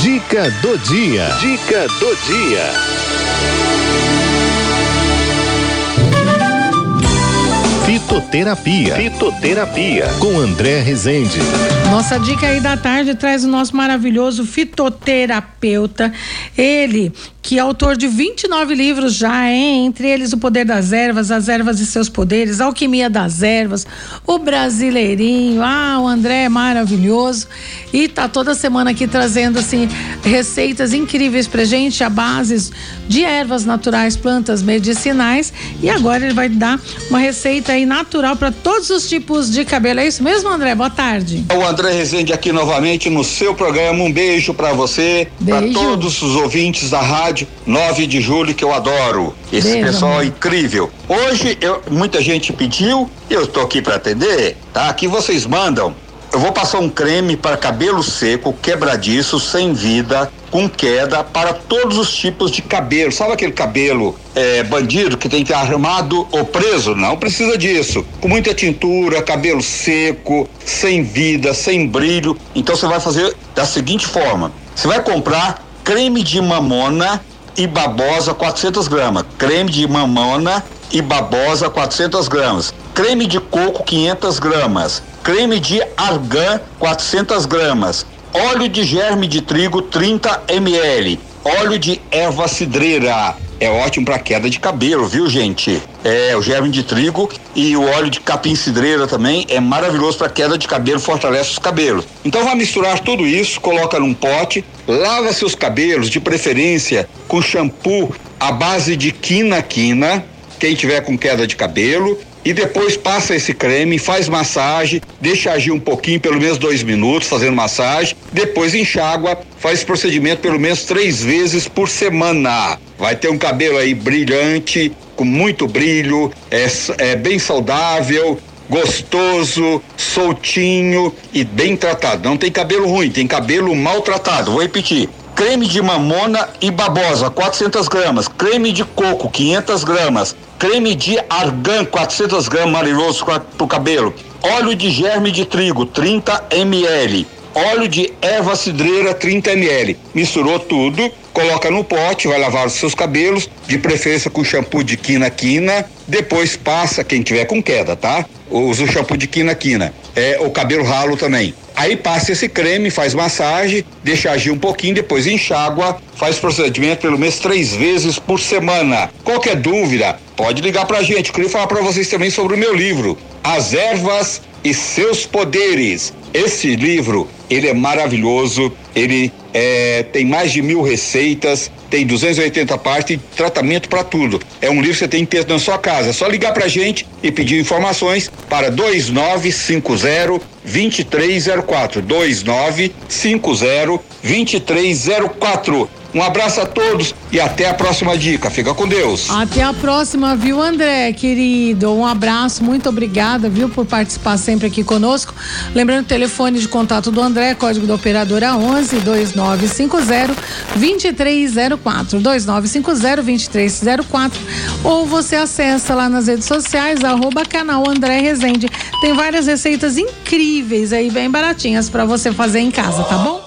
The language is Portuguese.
Dica do dia. Dica do dia. Fitoterapia. Fitoterapia. Com André Rezende. Nossa dica aí da tarde traz o nosso maravilhoso fitoterapeuta. Ele que é autor de 29 livros já, hein? Entre eles O Poder das Ervas, As Ervas e Seus Poderes, Alquimia das Ervas, O Brasileirinho. Ah, o André é maravilhoso. E tá toda semana aqui trazendo assim receitas incríveis pra gente, a bases de ervas naturais, plantas medicinais. E agora ele vai dar uma receita aí natural para todos os tipos de cabelo. É isso mesmo, André? Boa tarde. O André Rezende aqui novamente no seu programa. Um beijo para você, para todos os ouvintes da rádio rádio 9 de julho, que eu adoro. Esse Beijo, pessoal é incrível. Hoje, eu, muita gente pediu, eu estou aqui para atender, tá? Aqui vocês mandam. Eu vou passar um creme para cabelo seco, quebradiço, sem vida, com queda, para todos os tipos de cabelo. Sabe aquele cabelo é, bandido que tem que estar armado ou preso? Não precisa disso. Com muita tintura, cabelo seco, sem vida, sem brilho. Então você vai fazer da seguinte forma: você vai comprar creme de mamona e babosa 400 gramas, creme de mamona e babosa 400 gramas, creme de coco 500 gramas, creme de argan 400 gramas, óleo de germe de trigo 30 ml, óleo de erva cidreira é ótimo para queda de cabelo, viu, gente? É, o germe de trigo e o óleo de capim cidreira também é maravilhoso para queda de cabelo, fortalece os cabelos. Então vai misturar tudo isso, coloca num pote, lava seus cabelos, de preferência com shampoo à base de quina-quina, quem tiver com queda de cabelo, e depois passa esse creme, faz massagem, deixa agir um pouquinho, pelo menos dois minutos, fazendo massagem, depois enxágua, faz esse procedimento pelo menos três vezes por semana. Vai ter um cabelo aí brilhante, com muito brilho, é, é bem saudável, gostoso, soltinho e bem tratado. Não tem cabelo ruim, tem cabelo maltratado. Vou repetir creme de mamona e babosa, 400 gramas, creme de coco, 500 gramas, creme de argan, 400 gramas, maravilhoso para o cabelo, óleo de germe de trigo, 30 ml, óleo de erva cidreira, 30 ml. Misturou tudo, coloca no pote, vai lavar os seus cabelos, de preferência com shampoo de quina-quina, depois passa, quem tiver com queda, tá? Usa o shampoo de quina-quina. É, o cabelo ralo também. Aí passa esse creme, faz massagem, deixa agir um pouquinho, depois enxágua, faz procedimento pelo mês três vezes por semana. Qualquer dúvida, pode ligar pra gente. Queria falar para vocês também sobre o meu livro, As Ervas e Seus Poderes. Esse livro, ele é maravilhoso, ele é, tem mais de mil receitas, tem 280 partes e tratamento para tudo. É um livro que você tem que ter na sua casa. É só ligar pra gente e pedir informações para 2950 2304. 2950 2304. Um abraço a todos e até a próxima dica. Fica com Deus. Até a próxima, viu, André, querido? Um abraço, muito obrigada, viu, por participar sempre aqui conosco. Lembrando o telefone de contato do André, código da operadora 11 2950 2304. 2950 2304. Ou você acessa lá nas redes sociais, arroba canal André Rezende. Tem várias receitas incríveis aí, bem baratinhas para você fazer em casa, tá bom?